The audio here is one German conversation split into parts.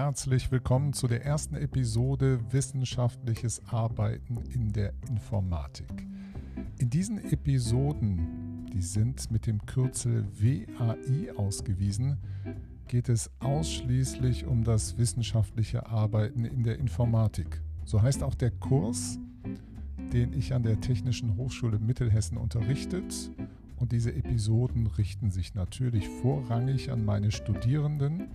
Herzlich willkommen zu der ersten Episode Wissenschaftliches Arbeiten in der Informatik. In diesen Episoden, die sind mit dem Kürzel WAI ausgewiesen, geht es ausschließlich um das wissenschaftliche Arbeiten in der Informatik. So heißt auch der Kurs, den ich an der Technischen Hochschule Mittelhessen unterrichtet und diese Episoden richten sich natürlich vorrangig an meine Studierenden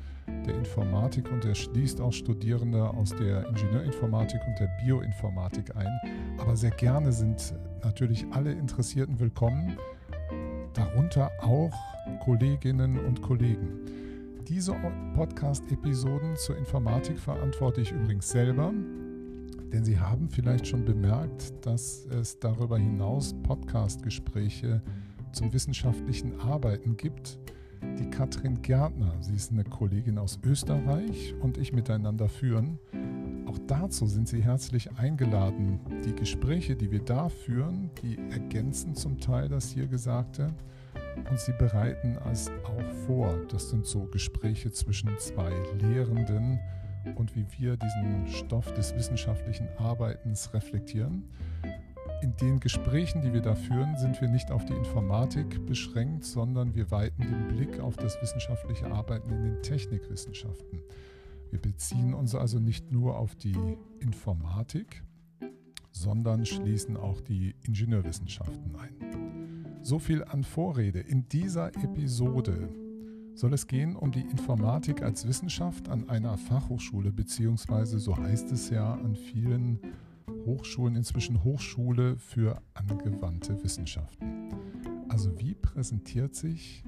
der Informatik und er schließt auch Studierende aus der Ingenieurinformatik und der Bioinformatik ein. Aber sehr gerne sind natürlich alle Interessierten willkommen, darunter auch Kolleginnen und Kollegen. Diese Podcast-Episoden zur Informatik verantworte ich übrigens selber, denn Sie haben vielleicht schon bemerkt, dass es darüber hinaus Podcast-Gespräche zum wissenschaftlichen Arbeiten gibt, die Katrin Gärtner, sie ist eine Kollegin aus Österreich und ich miteinander führen. Auch dazu sind Sie herzlich eingeladen. Die Gespräche, die wir da führen, die ergänzen zum Teil das hier Gesagte und sie bereiten es auch vor. Das sind so Gespräche zwischen zwei Lehrenden und wie wir diesen Stoff des wissenschaftlichen Arbeitens reflektieren in den Gesprächen, die wir da führen, sind wir nicht auf die Informatik beschränkt, sondern wir weiten den Blick auf das wissenschaftliche Arbeiten in den Technikwissenschaften. Wir beziehen uns also nicht nur auf die Informatik, sondern schließen auch die Ingenieurwissenschaften ein. So viel an Vorrede. In dieser Episode soll es gehen um die Informatik als Wissenschaft an einer Fachhochschule, beziehungsweise so heißt es ja an vielen Hochschulen inzwischen Hochschule für angewandte Wissenschaften. Also wie präsentiert sich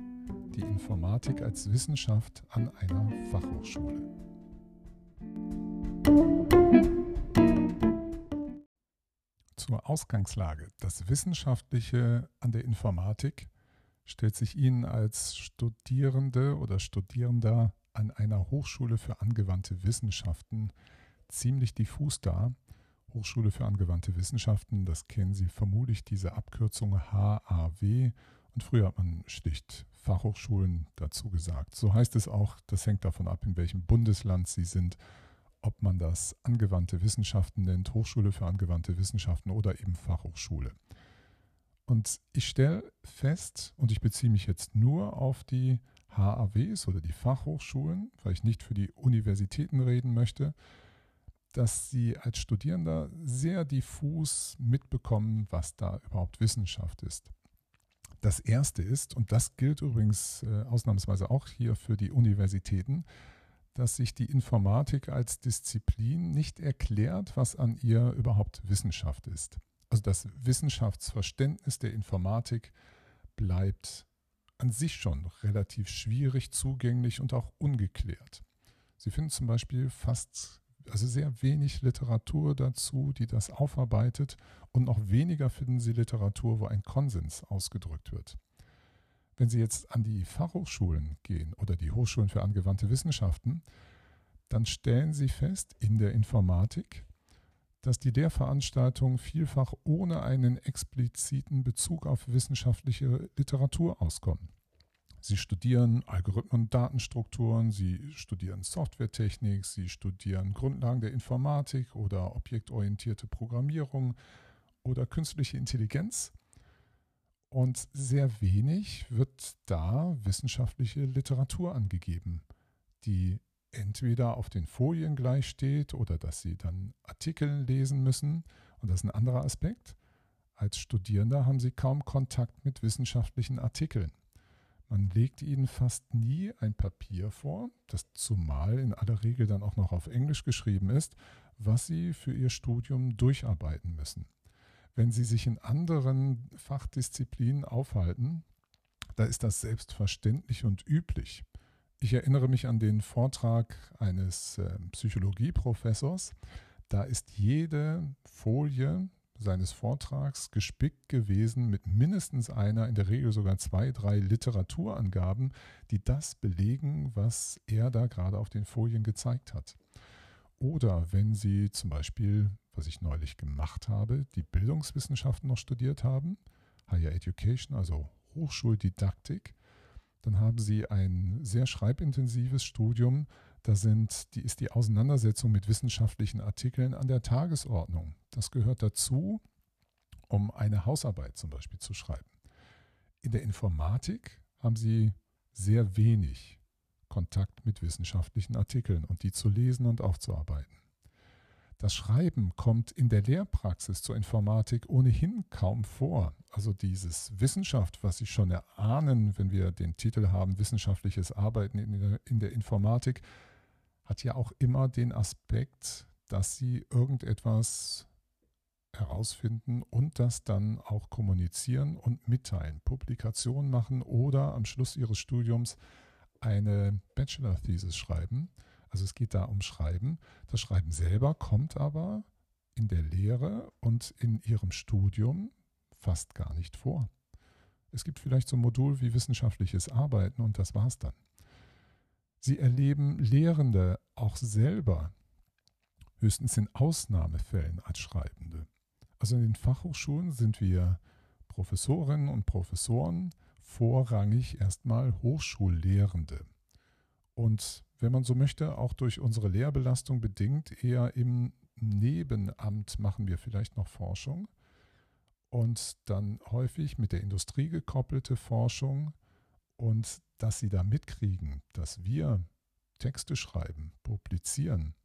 die Informatik als Wissenschaft an einer Fachhochschule? Zur Ausgangslage. Das Wissenschaftliche an der Informatik stellt sich Ihnen als Studierende oder Studierender an einer Hochschule für angewandte Wissenschaften ziemlich diffus dar Hochschule für angewandte Wissenschaften. Das kennen Sie vermutlich, diese Abkürzung HAW. Und früher hat man schlicht Fachhochschulen dazu gesagt. So heißt es auch, das hängt davon ab, in welchem Bundesland Sie sind, ob man das angewandte Wissenschaften nennt, Hochschule für angewandte Wissenschaften oder eben Fachhochschule. Und ich stelle fest, und ich beziehe mich jetzt nur auf die HAWs oder die Fachhochschulen, weil ich nicht für die Universitäten reden möchte, dass sie als Studierender sehr diffus mitbekommen, was da überhaupt Wissenschaft ist. Das Erste ist, und das gilt übrigens äh, ausnahmsweise auch hier für die Universitäten, dass sich die Informatik als Disziplin nicht erklärt, was an ihr überhaupt Wissenschaft ist. Also das Wissenschaftsverständnis der Informatik bleibt an sich schon relativ schwierig zugänglich und auch ungeklärt. Sie finden zum Beispiel fast also sehr wenig Literatur dazu, die das aufarbeitet und noch weniger finden Sie Literatur, wo ein Konsens ausgedrückt wird. Wenn Sie jetzt an die Fachhochschulen gehen oder die Hochschulen für angewandte Wissenschaften, dann stellen Sie fest in der Informatik, dass die Lehrveranstaltungen vielfach ohne einen expliziten Bezug auf wissenschaftliche Literatur auskommen. Sie studieren Algorithmen und Datenstrukturen, Sie studieren Softwaretechnik, Sie studieren Grundlagen der Informatik oder objektorientierte Programmierung oder künstliche Intelligenz. Und sehr wenig wird da wissenschaftliche Literatur angegeben, die entweder auf den Folien gleich steht oder dass Sie dann Artikel lesen müssen. Und das ist ein anderer Aspekt. Als Studierender haben Sie kaum Kontakt mit wissenschaftlichen Artikeln. Man legt ihnen fast nie ein Papier vor, das zumal in aller Regel dann auch noch auf Englisch geschrieben ist, was sie für ihr Studium durcharbeiten müssen. Wenn sie sich in anderen Fachdisziplinen aufhalten, da ist das selbstverständlich und üblich. Ich erinnere mich an den Vortrag eines äh, Psychologieprofessors. Da ist jede Folie seines Vortrags gespickt gewesen mit mindestens einer, in der Regel sogar zwei, drei Literaturangaben, die das belegen, was er da gerade auf den Folien gezeigt hat. Oder wenn Sie zum Beispiel, was ich neulich gemacht habe, die Bildungswissenschaften noch studiert haben, Higher Education, also Hochschuldidaktik, dann haben Sie ein sehr schreibintensives Studium, Da sind, die ist die Auseinandersetzung mit wissenschaftlichen Artikeln an der Tagesordnung. Das gehört dazu, um eine Hausarbeit zum Beispiel zu schreiben. In der Informatik haben Sie sehr wenig Kontakt mit wissenschaftlichen Artikeln und die zu lesen und aufzuarbeiten. Das Schreiben kommt in der Lehrpraxis zur Informatik ohnehin kaum vor. Also dieses Wissenschaft, was Sie schon erahnen, wenn wir den Titel haben, wissenschaftliches Arbeiten in der, in der Informatik, hat ja auch immer den Aspekt, dass Sie irgendetwas herausfinden und das dann auch kommunizieren und mitteilen, Publikation machen oder am Schluss ihres Studiums eine Bachelor-Thesis schreiben. Also es geht da um Schreiben. Das Schreiben selber kommt aber in der Lehre und in ihrem Studium fast gar nicht vor. Es gibt vielleicht so ein Modul wie wissenschaftliches Arbeiten und das war's dann. Sie erleben Lehrende auch selber höchstens in Ausnahmefällen als Schreibende. Also in den Fachhochschulen sind wir Professorinnen und Professoren vorrangig erstmal Hochschullehrende. Und wenn man so möchte, auch durch unsere Lehrbelastung bedingt, eher im Nebenamt machen wir vielleicht noch Forschung und dann häufig mit der Industrie gekoppelte Forschung und dass sie da mitkriegen, dass wir Texte schreiben, publizieren,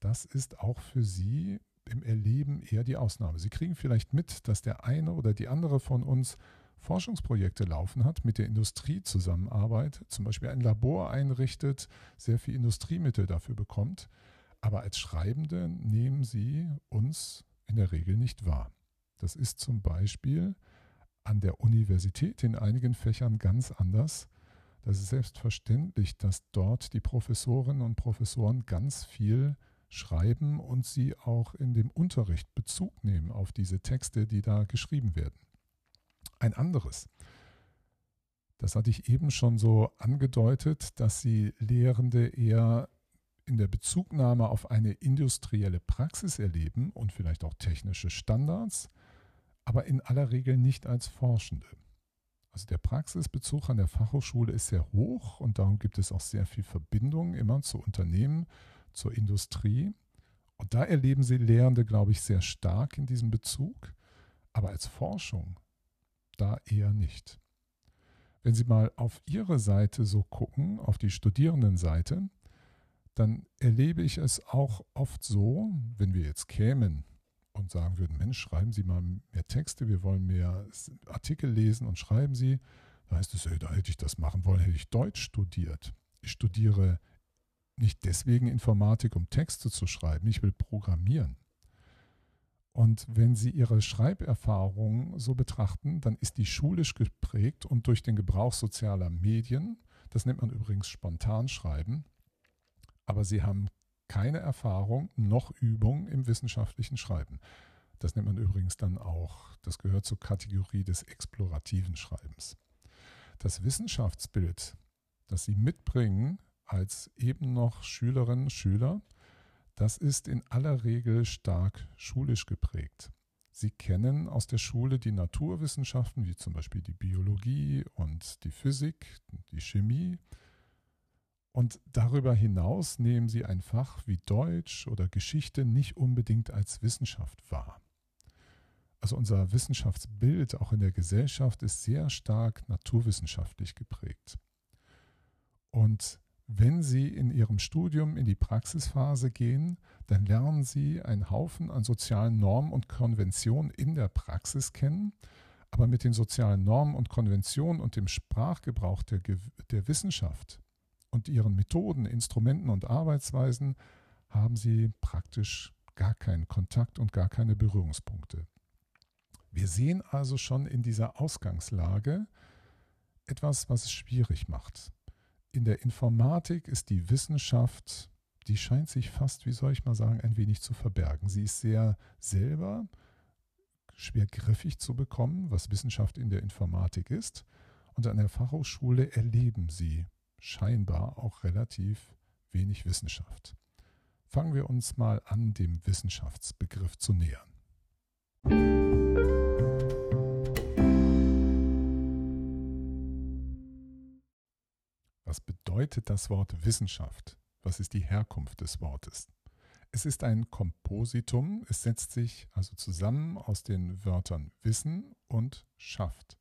das ist auch für sie im Erleben eher die Ausnahme. Sie kriegen vielleicht mit, dass der eine oder die andere von uns Forschungsprojekte laufen hat, mit der Industrie zusammenarbeitet, zum Beispiel ein Labor einrichtet, sehr viel Industriemittel dafür bekommt. Aber als Schreibende nehmen sie uns in der Regel nicht wahr. Das ist zum Beispiel an der Universität in einigen Fächern ganz anders. Das ist selbstverständlich, dass dort die Professorinnen und Professoren ganz viel schreiben und sie auch in dem Unterricht Bezug nehmen auf diese Texte, die da geschrieben werden. Ein anderes, das hatte ich eben schon so angedeutet, dass sie Lehrende eher in der Bezugnahme auf eine industrielle Praxis erleben und vielleicht auch technische Standards, aber in aller Regel nicht als Forschende. Also der Praxisbezug an der Fachhochschule ist sehr hoch und darum gibt es auch sehr viel Verbindung immer zu Unternehmen zur Industrie. Und da erleben Sie Lehrende, glaube ich, sehr stark in diesem Bezug. Aber als Forschung da eher nicht. Wenn Sie mal auf Ihre Seite so gucken, auf die Studierendenseite, dann erlebe ich es auch oft so, wenn wir jetzt kämen und sagen würden, Mensch, schreiben Sie mal mehr Texte, wir wollen mehr Artikel lesen und schreiben Sie, da heißt es, da hätte ich das machen wollen, hätte ich Deutsch studiert. Ich studiere nicht deswegen Informatik, um Texte zu schreiben. Ich will programmieren. Und wenn Sie Ihre Schreiberfahrung so betrachten, dann ist die schulisch geprägt und durch den Gebrauch sozialer Medien, das nennt man übrigens Spontanschreiben, aber Sie haben keine Erfahrung noch Übung im wissenschaftlichen Schreiben. Das nennt man übrigens dann auch, das gehört zur Kategorie des explorativen Schreibens. Das Wissenschaftsbild, das Sie mitbringen, als eben noch Schülerinnen und Schüler, das ist in aller Regel stark schulisch geprägt. Sie kennen aus der Schule die Naturwissenschaften, wie zum Beispiel die Biologie und die Physik, die Chemie. Und darüber hinaus nehmen Sie ein Fach wie Deutsch oder Geschichte nicht unbedingt als Wissenschaft wahr. Also unser Wissenschaftsbild auch in der Gesellschaft ist sehr stark naturwissenschaftlich geprägt. Und wenn Sie in Ihrem Studium in die Praxisphase gehen, dann lernen Sie einen Haufen an sozialen Normen und Konventionen in der Praxis kennen. Aber mit den sozialen Normen und Konventionen und dem Sprachgebrauch der, der Wissenschaft und ihren Methoden, Instrumenten und Arbeitsweisen haben Sie praktisch gar keinen Kontakt und gar keine Berührungspunkte. Wir sehen also schon in dieser Ausgangslage etwas, was es schwierig macht in der Informatik ist die Wissenschaft, die scheint sich fast, wie soll ich mal sagen, ein wenig zu verbergen. Sie ist sehr selber schwer griffig zu bekommen, was Wissenschaft in der Informatik ist. Und an der Fachhochschule erleben sie scheinbar auch relativ wenig Wissenschaft. Fangen wir uns mal an, dem Wissenschaftsbegriff zu nähern. Was bedeutet das Wort Wissenschaft? Was ist die Herkunft des Wortes? Es ist ein Kompositum. Es setzt sich also zusammen aus den Wörtern Wissen und Schafft.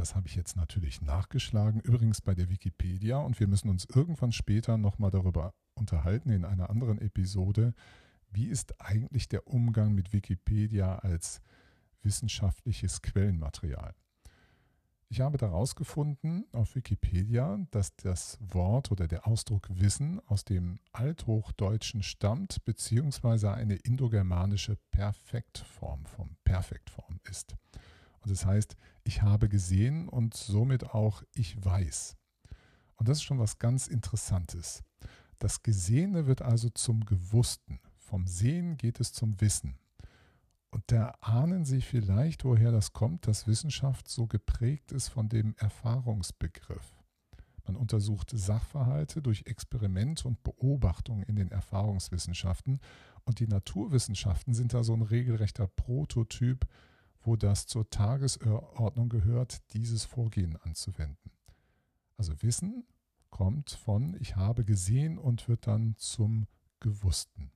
Das habe ich jetzt natürlich nachgeschlagen, übrigens bei der Wikipedia. Und wir müssen uns irgendwann später nochmal darüber unterhalten in einer anderen Episode. Wie ist eigentlich der Umgang mit Wikipedia als wissenschaftliches Quellenmaterial? Ich habe daraus gefunden auf Wikipedia, dass das Wort oder der Ausdruck Wissen aus dem Althochdeutschen stammt, beziehungsweise eine indogermanische Perfektform vom Perfektform ist. Und das heißt, ich habe gesehen und somit auch ich weiß. Und das ist schon was ganz Interessantes. Das Gesehene wird also zum Gewussten. Vom Sehen geht es zum Wissen. Und da ahnen Sie vielleicht, woher das kommt, dass Wissenschaft so geprägt ist von dem Erfahrungsbegriff. Man untersucht Sachverhalte durch Experiment und Beobachtung in den Erfahrungswissenschaften und die Naturwissenschaften sind da so ein regelrechter Prototyp, wo das zur Tagesordnung gehört, dieses Vorgehen anzuwenden. Also Wissen kommt von ich habe gesehen und wird dann zum Gewussten.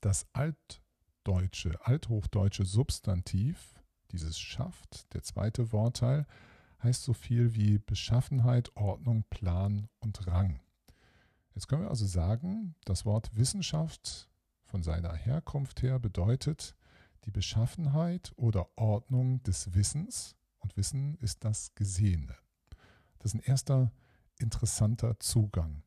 Das Alt deutsche, althochdeutsche Substantiv, dieses schafft, der zweite Wortteil, heißt so viel wie Beschaffenheit, Ordnung, Plan und Rang. Jetzt können wir also sagen, das Wort Wissenschaft von seiner Herkunft her bedeutet die Beschaffenheit oder Ordnung des Wissens und Wissen ist das Gesehene. Das ist ein erster interessanter Zugang,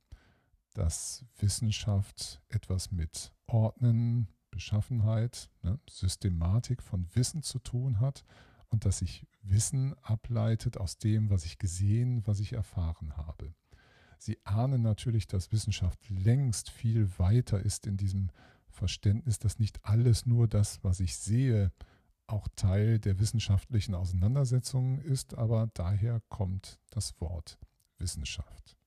dass Wissenschaft etwas mit Ordnen, Beschaffenheit, ne, Systematik von Wissen zu tun hat und dass sich Wissen ableitet aus dem, was ich gesehen, was ich erfahren habe. Sie ahnen natürlich, dass Wissenschaft längst viel weiter ist in diesem Verständnis, dass nicht alles nur das, was ich sehe, auch Teil der wissenschaftlichen Auseinandersetzungen ist, aber daher kommt das Wort Wissenschaft.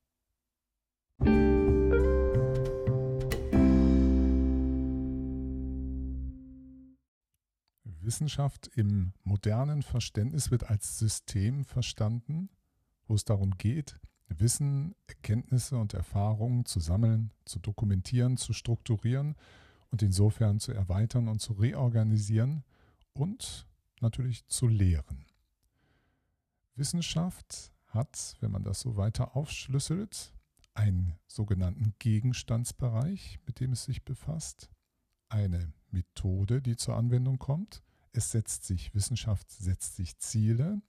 Wissenschaft im modernen Verständnis wird als System verstanden, wo es darum geht, Wissen, Erkenntnisse und Erfahrungen zu sammeln, zu dokumentieren, zu strukturieren und insofern zu erweitern und zu reorganisieren und natürlich zu lehren. Wissenschaft hat, wenn man das so weiter aufschlüsselt, einen sogenannten Gegenstandsbereich, mit dem es sich befasst, eine Methode, die zur Anwendung kommt, es setzt sich, Wissenschaft setzt sich Ziele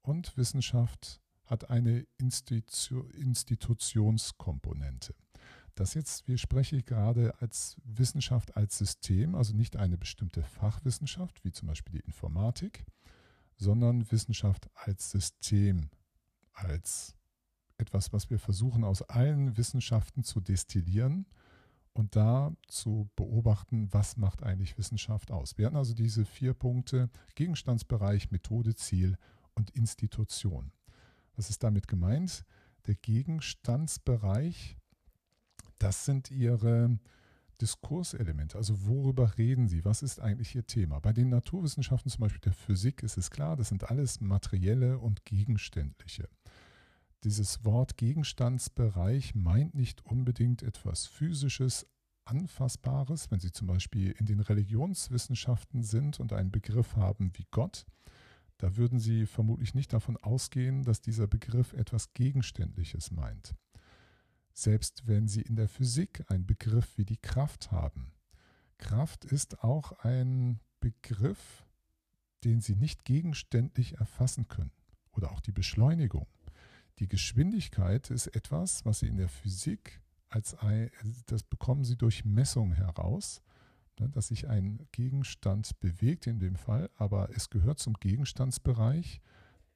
und Wissenschaft hat eine Institu Institutionskomponente. Das jetzt, wir sprechen gerade als Wissenschaft als System, also nicht eine bestimmte Fachwissenschaft, wie zum Beispiel die Informatik, sondern Wissenschaft als System, als etwas, was wir versuchen aus allen Wissenschaften zu destillieren und da zu beobachten, was macht eigentlich Wissenschaft aus. Wir hatten also diese vier Punkte, Gegenstandsbereich, Methode, Ziel und Institution. Was ist damit gemeint? Der Gegenstandsbereich, das sind Ihre Diskurselemente. Also worüber reden Sie? Was ist eigentlich Ihr Thema? Bei den Naturwissenschaften, zum Beispiel der Physik, ist es klar, das sind alles materielle und gegenständliche. Dieses Wort Gegenstandsbereich meint nicht unbedingt etwas Physisches, Anfassbares. Wenn Sie zum Beispiel in den Religionswissenschaften sind und einen Begriff haben wie Gott, da würden Sie vermutlich nicht davon ausgehen, dass dieser Begriff etwas Gegenständliches meint. Selbst wenn Sie in der Physik einen Begriff wie die Kraft haben. Kraft ist auch ein Begriff, den Sie nicht gegenständlich erfassen können. Oder auch die Beschleunigung. Die Geschwindigkeit ist etwas, was Sie in der Physik als ein, das bekommen Sie durch Messung heraus, ne, dass sich ein Gegenstand bewegt in dem Fall, aber es gehört zum Gegenstandsbereich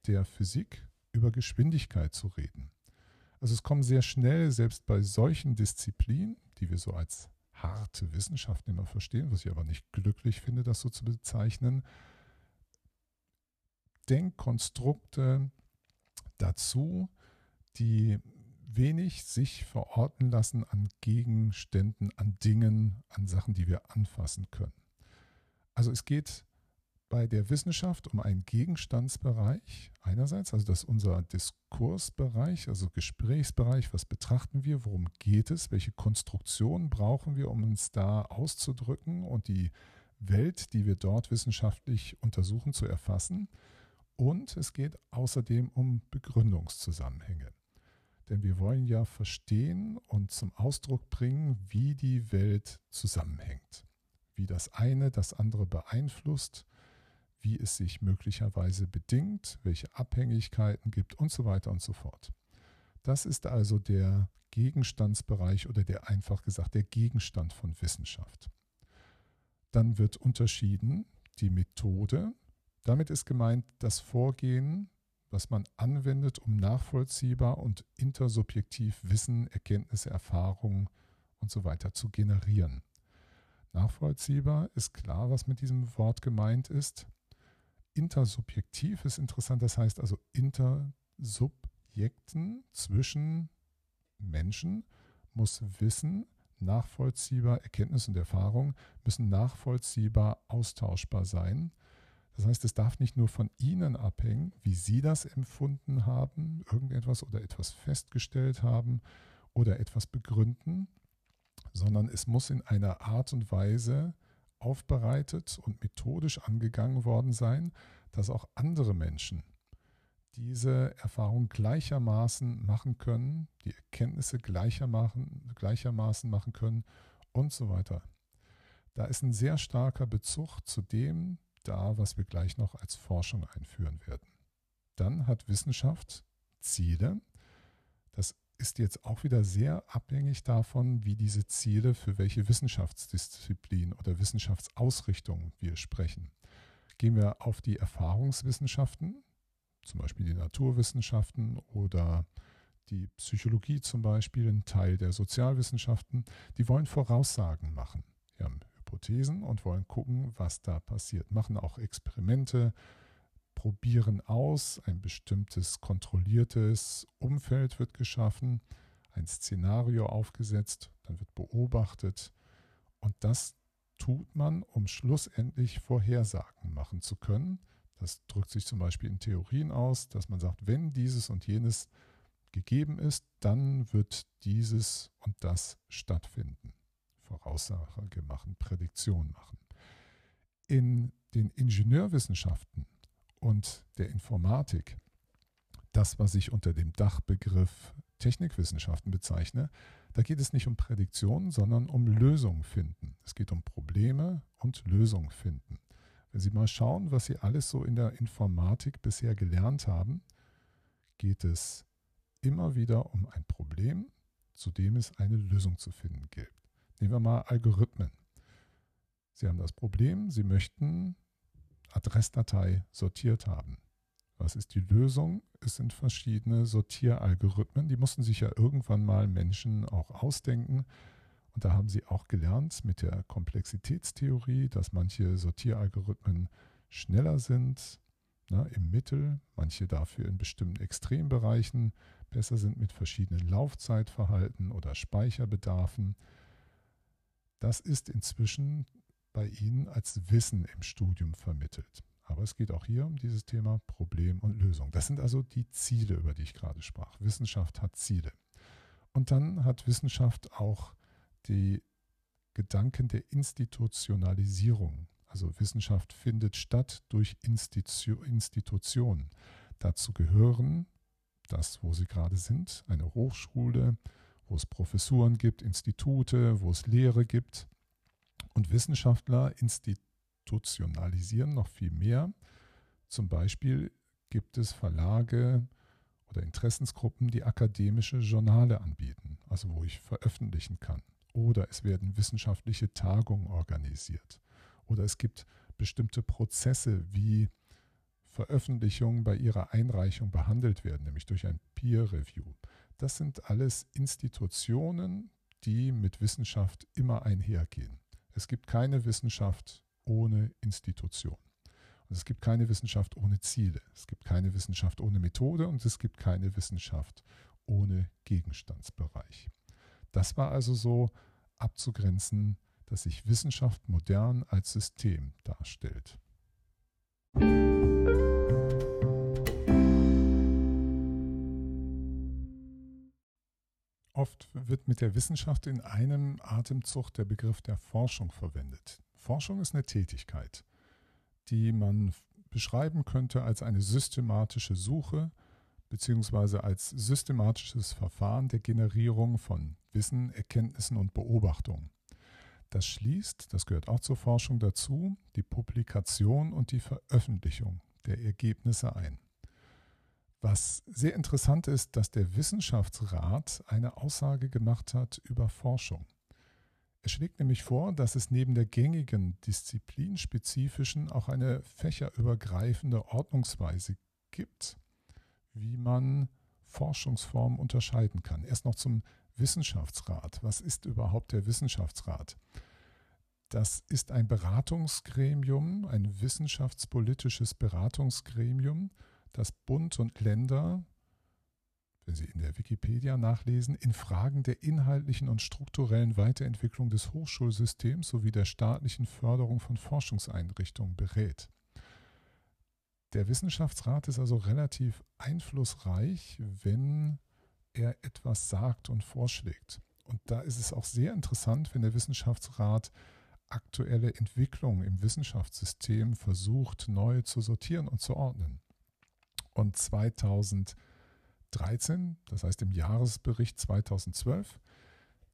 der Physik über Geschwindigkeit zu reden. Also es kommen sehr schnell, selbst bei solchen Disziplinen, die wir so als harte Wissenschaften immer verstehen, was ich aber nicht glücklich finde, das so zu bezeichnen, Denkkonstrukte, dazu, die wenig sich verorten lassen an Gegenständen, an Dingen, an Sachen, die wir anfassen können. Also es geht bei der Wissenschaft um einen Gegenstandsbereich einerseits, also das ist unser Diskursbereich, also Gesprächsbereich, was betrachten wir, worum geht es, welche Konstruktion brauchen wir, um uns da auszudrücken und die Welt, die wir dort wissenschaftlich untersuchen, zu erfassen. Und es geht außerdem um Begründungszusammenhänge. Denn wir wollen ja verstehen und zum Ausdruck bringen, wie die Welt zusammenhängt, wie das eine das andere beeinflusst wie es sich möglicherweise bedingt, welche Abhängigkeiten gibt und so weiter und so fort. Das ist also der Gegenstandsbereich oder der einfach gesagt der Gegenstand von Wissenschaft. Dann wird unterschieden die Methode. Damit ist gemeint das Vorgehen, was man anwendet, um nachvollziehbar und intersubjektiv Wissen, Erkenntnisse, Erfahrungen und so weiter zu generieren. Nachvollziehbar ist klar, was mit diesem Wort gemeint ist intersubjektiv ist interessant, das heißt also Intersubjekten zwischen Menschen muss Wissen nachvollziehbar, Erkenntnis und Erfahrung müssen nachvollziehbar austauschbar sein. Das heißt, es darf nicht nur von Ihnen abhängen, wie Sie das empfunden haben, irgendetwas oder etwas festgestellt haben oder etwas begründen, sondern es muss in einer Art und Weise aufbereitet und methodisch angegangen worden sein, dass auch andere Menschen diese Erfahrung gleichermaßen machen können, die Erkenntnisse gleichermaßen, machen können und so weiter. Da ist ein sehr starker Bezug zu dem da, was wir gleich noch als Forschung einführen werden. Dann hat Wissenschaft Ziele. Das ist jetzt auch wieder sehr abhängig davon, wie diese Ziele für welche Wissenschaftsdisziplin oder Wissenschaftsausrichtung wir sprechen. Gehen wir auf die Erfahrungswissenschaften, zum Beispiel die Naturwissenschaften oder die Psychologie zum Beispiel, ein Teil der Sozialwissenschaften, die wollen Voraussagen machen. Die haben Hypothesen und wollen gucken, was da passiert. Machen auch Experimente, probieren aus, ein bestimmtes kontrolliertes Umfeld wird geschaffen, ein Szenario aufgesetzt, dann wird beobachtet und das tut man, um schlussendlich Vorhersagen machen zu können. Das drückt sich zum Beispiel in Theorien aus, dass man sagt, wenn dieses und jenes gegeben ist, dann wird dieses und das stattfinden. Voraussage machen, Prädiktion machen. In den Ingenieurwissenschaften und der Informatik, das, was ich unter dem Dachbegriff Technikwissenschaften bezeichne, da geht es nicht um Prädiktion, sondern um Lösungen finden. Es geht um Probleme und Lösungen finden. Wenn Sie mal schauen, was Sie alles so in der Informatik bisher gelernt haben, geht es immer wieder um ein Problem, zu dem es eine Lösung zu finden gilt. Nehmen wir mal Algorithmen. Sie haben das Problem, Sie möchten Adressdatei sortiert haben. Was ist die Lösung? Es sind verschiedene Sortieralgorithmen, die mussten sich ja irgendwann mal Menschen auch ausdenken. Und da haben sie auch gelernt mit der Komplexitätstheorie, dass manche Sortieralgorithmen schneller sind na, im Mittel, manche dafür in bestimmten Extrembereichen besser sind mit verschiedenen Laufzeitverhalten oder Speicherbedarfen. Das ist inzwischen bei Ihnen als Wissen im Studium vermittelt. Aber es geht auch hier um dieses Thema Problem und Lösung. Das sind also die Ziele, über die ich gerade sprach. Wissenschaft hat Ziele. Und dann hat Wissenschaft auch die Gedanken der Institutionalisierung. Also Wissenschaft findet statt durch Institu Institutionen. Dazu gehören das, wo sie gerade sind, eine Hochschule, wo es Professuren gibt, Institute, wo es Lehre gibt. Und Wissenschaftler institutionalisieren noch viel mehr. Zum Beispiel gibt es Verlage oder Interessensgruppen, die akademische Journale anbieten, also wo ich veröffentlichen kann. Oder es werden wissenschaftliche Tagungen organisiert. Oder es gibt bestimmte Prozesse, wie Veröffentlichungen bei ihrer Einreichung behandelt werden, nämlich durch ein Peer Review. Das sind alles Institutionen, die mit Wissenschaft immer einhergehen. Es gibt keine Wissenschaft ohne Institution. Und es gibt keine Wissenschaft ohne Ziele. Es gibt keine Wissenschaft ohne Methode und es gibt keine Wissenschaft ohne Gegenstandsbereich. Das war also so abzugrenzen, dass sich Wissenschaft modern als System darstellt. Oft wird mit der Wissenschaft in einem Atemzug der Begriff der Forschung verwendet. Forschung ist eine Tätigkeit, die man beschreiben könnte als eine systematische Suche bzw. als systematisches Verfahren der Generierung von Wissen, Erkenntnissen und Beobachtungen. Das schließt, das gehört auch zur Forschung dazu, die Publikation und die Veröffentlichung der Ergebnisse ein. Was sehr interessant ist, dass der Wissenschaftsrat eine Aussage gemacht hat über Forschung. Er schlägt nämlich vor, dass es neben der gängigen disziplinspezifischen auch eine fächerübergreifende Ordnungsweise gibt, wie man Forschungsformen unterscheiden kann. Erst noch zum Wissenschaftsrat. Was ist überhaupt der Wissenschaftsrat? Das ist ein Beratungsgremium, ein wissenschaftspolitisches Beratungsgremium, dass Bund und Länder, wenn Sie in der Wikipedia nachlesen, in Fragen der inhaltlichen und strukturellen Weiterentwicklung des Hochschulsystems sowie der staatlichen Förderung von Forschungseinrichtungen berät. Der Wissenschaftsrat ist also relativ einflussreich, wenn er etwas sagt und vorschlägt. Und da ist es auch sehr interessant, wenn der Wissenschaftsrat aktuelle Entwicklungen im Wissenschaftssystem versucht, neu zu sortieren und zu ordnen. Und 2013, das heißt im Jahresbericht 2012,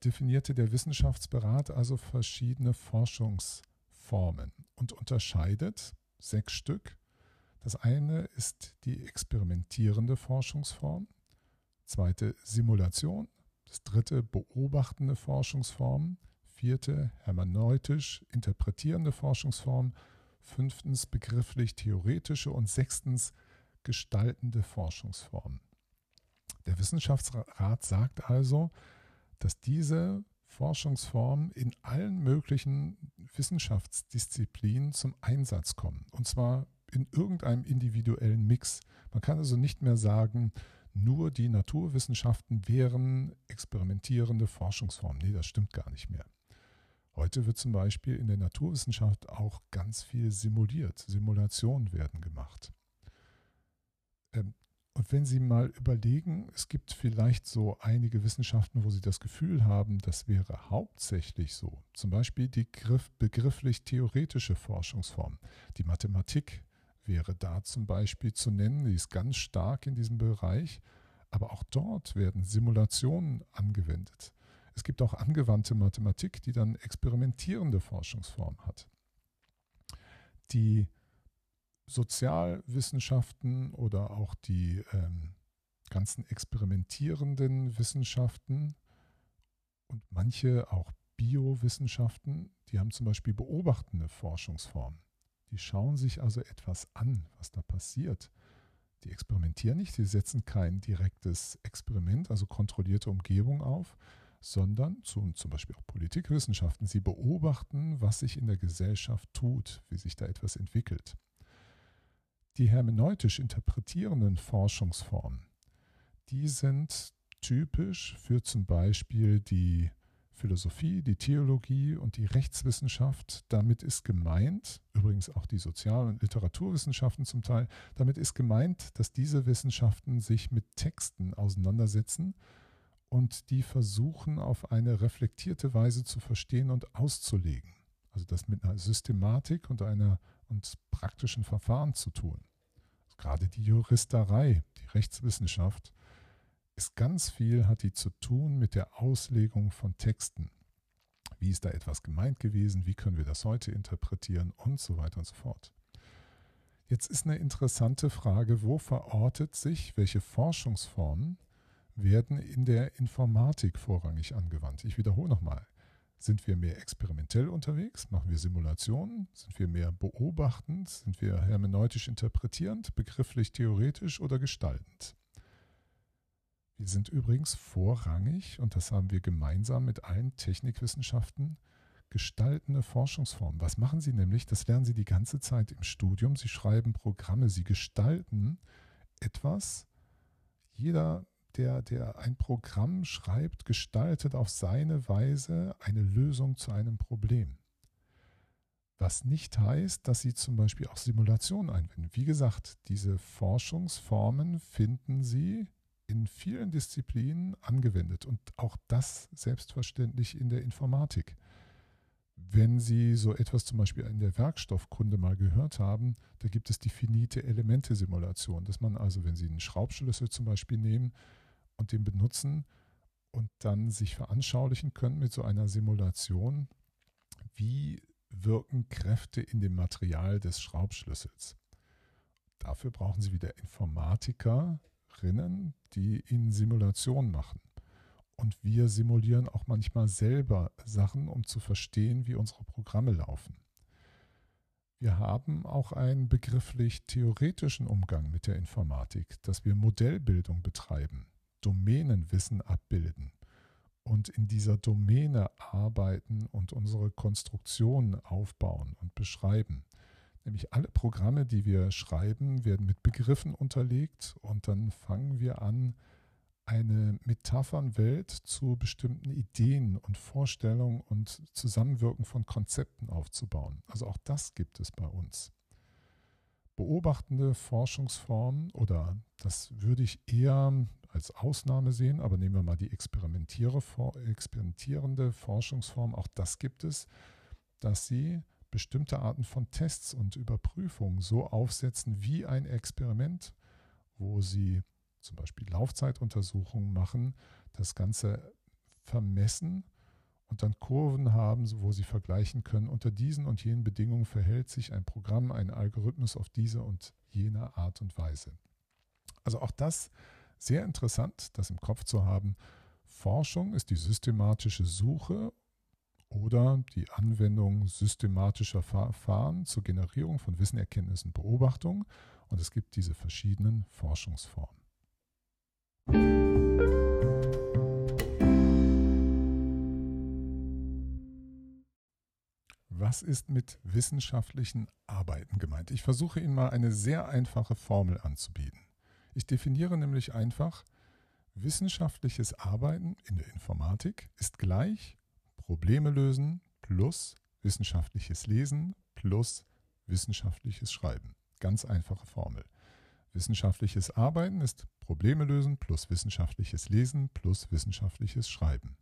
definierte der Wissenschaftsberat also verschiedene Forschungsformen und unterscheidet sechs Stück. Das eine ist die experimentierende Forschungsform, zweite Simulation, das dritte beobachtende Forschungsform, vierte hermeneutisch interpretierende Forschungsform, fünftens begrifflich theoretische und sechstens gestaltende Forschungsformen. Der Wissenschaftsrat sagt also, dass diese Forschungsformen in allen möglichen Wissenschaftsdisziplinen zum Einsatz kommen. Und zwar in irgendeinem individuellen Mix. Man kann also nicht mehr sagen, nur die Naturwissenschaften wären experimentierende Forschungsformen. Nee, das stimmt gar nicht mehr. Heute wird zum Beispiel in der Naturwissenschaft auch ganz viel simuliert. Simulationen werden gemacht. Ähm, und wenn Sie mal überlegen, es gibt vielleicht so einige Wissenschaften, wo Sie das Gefühl haben, das wäre hauptsächlich so. Zum Beispiel die begrifflich theoretische Forschungsform. Die Mathematik wäre da zum Beispiel zu nennen, die ist ganz stark in diesem Bereich. Aber auch dort werden Simulationen angewendet. Es gibt auch angewandte Mathematik, die dann experimentierende Forschungsformen hat. Die Sozialwissenschaften oder auch die ähm, ganzen experimentierenden Wissenschaften und manche auch Biowissenschaften, die haben zum Beispiel beobachtende Forschungsformen. Die schauen sich also etwas an, was da passiert. Die experimentieren nicht, sie setzen kein direktes Experiment, also kontrollierte Umgebung auf, sondern zu, zum Beispiel auch Politikwissenschaften. Sie beobachten, was sich in der Gesellschaft tut, wie sich da etwas entwickelt. Die hermeneutisch interpretierenden Forschungsformen, die sind typisch für zum Beispiel die Philosophie, die Theologie und die Rechtswissenschaft. Damit ist gemeint, übrigens auch die Sozial- und Literaturwissenschaften zum Teil, damit ist gemeint, dass diese Wissenschaften sich mit Texten auseinandersetzen und die versuchen auf eine reflektierte Weise zu verstehen und auszulegen. Also das mit einer Systematik und einer und praktischen Verfahren zu tun. Gerade die Juristerei, die Rechtswissenschaft, ist ganz viel, hat die zu tun mit der Auslegung von Texten. Wie ist da etwas gemeint gewesen? Wie können wir das heute interpretieren? Und so weiter und so fort. Jetzt ist eine interessante Frage, wo verortet sich, welche Forschungsformen werden in der Informatik vorrangig angewandt. Ich wiederhole nochmal. Sind wir mehr experimentell unterwegs? Machen wir Simulationen? Sind wir mehr beobachtend? Sind wir hermeneutisch interpretierend, begrifflich theoretisch oder gestaltend? Wir sind übrigens vorrangig, und das haben wir gemeinsam mit allen Technikwissenschaften, gestaltende Forschungsformen. Was machen Sie nämlich? Das lernen Sie die ganze Zeit im Studium. Sie schreiben Programme, Sie gestalten etwas. Jeder der, der ein Programm schreibt, gestaltet auf seine Weise eine Lösung zu einem Problem. Was nicht heißt, dass Sie zum Beispiel auch Simulationen einwenden. Wie gesagt, diese Forschungsformen finden Sie in vielen Disziplinen angewendet und auch das selbstverständlich in der Informatik. Wenn Sie so etwas zum Beispiel in der Werkstoffkunde mal gehört haben, da gibt es die finite Elemente-Simulation, dass man also, wenn Sie einen Schraubschlüssel zum Beispiel nehmen und den benutzen und dann sich veranschaulichen können mit so einer Simulation, wie wirken Kräfte in dem Material des Schraubschlüssels. Dafür brauchen Sie wieder Informatikerinnen, die Ihnen Simulationen machen. Und wir simulieren auch manchmal selber Sachen, um zu verstehen, wie unsere Programme laufen. Wir haben auch einen begrifflich theoretischen Umgang mit der Informatik, dass wir Modellbildung betreiben, Domänenwissen abbilden und in dieser Domäne arbeiten und unsere Konstruktionen aufbauen und beschreiben. Nämlich alle Programme, die wir schreiben, werden mit Begriffen unterlegt und dann fangen wir an, eine Metaphernwelt zu bestimmten Ideen und Vorstellungen und Zusammenwirken von Konzepten aufzubauen. Also auch das gibt es bei uns. Beobachtende Forschungsformen oder das würde ich eher als Ausnahme sehen, aber nehmen wir mal die experimentierende Forschungsform, auch das gibt es, dass sie bestimmte Arten von Tests und Überprüfungen so aufsetzen wie ein Experiment, wo sie zum Beispiel Laufzeituntersuchungen machen, das Ganze vermessen und dann Kurven haben, wo sie vergleichen können, unter diesen und jenen Bedingungen verhält sich ein Programm, ein Algorithmus auf diese und jene Art und Weise. Also auch das sehr interessant, das im Kopf zu haben. Forschung ist die systematische Suche oder die Anwendung systematischer Verfahren zur Generierung von Wissen, Erkenntnissen, Beobachtungen. Und es gibt diese verschiedenen Forschungsformen. Was ist mit wissenschaftlichen Arbeiten gemeint? Ich versuche Ihnen mal eine sehr einfache Formel anzubieten. Ich definiere nämlich einfach, wissenschaftliches Arbeiten in der Informatik ist gleich Probleme lösen plus wissenschaftliches Lesen plus wissenschaftliches Schreiben. Ganz einfache Formel. Wissenschaftliches Arbeiten ist Probleme lösen plus wissenschaftliches Lesen plus wissenschaftliches Schreiben.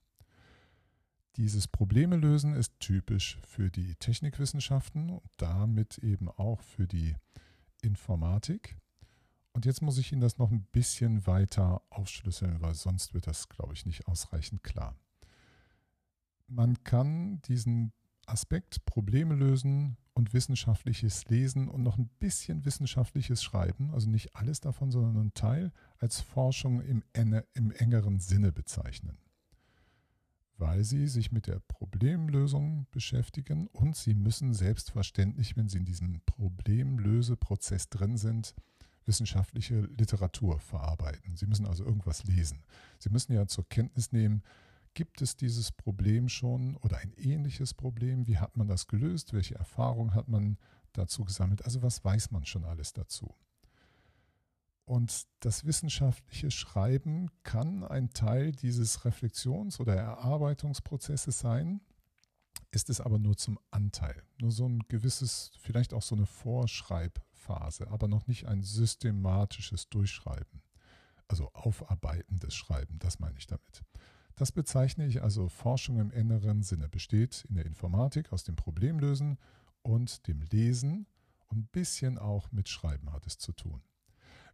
Dieses Probleme lösen ist typisch für die Technikwissenschaften und damit eben auch für die Informatik. Und jetzt muss ich Ihnen das noch ein bisschen weiter aufschlüsseln, weil sonst wird das, glaube ich, nicht ausreichend klar. Man kann diesen Aspekt Probleme lösen und wissenschaftliches Lesen und noch ein bisschen wissenschaftliches Schreiben, also nicht alles davon, sondern ein Teil, als Forschung im, im engeren Sinne bezeichnen. Weil sie sich mit der Problemlösung beschäftigen und sie müssen selbstverständlich, wenn sie in diesem Problemlöseprozess drin sind, wissenschaftliche Literatur verarbeiten. Sie müssen also irgendwas lesen. Sie müssen ja zur Kenntnis nehmen, gibt es dieses Problem schon oder ein ähnliches Problem? Wie hat man das gelöst? Welche Erfahrungen hat man dazu gesammelt? Also was weiß man schon alles dazu? Und das wissenschaftliche Schreiben kann ein Teil dieses Reflexions- oder Erarbeitungsprozesses sein, ist es aber nur zum Anteil. Nur so ein gewisses, vielleicht auch so eine Vorschreibphase, aber noch nicht ein systematisches Durchschreiben. Also aufarbeitendes Schreiben, das meine ich damit. Das bezeichne ich also Forschung im inneren Sinne, besteht in der Informatik aus dem Problemlösen und dem Lesen und ein bisschen auch mit Schreiben hat es zu tun.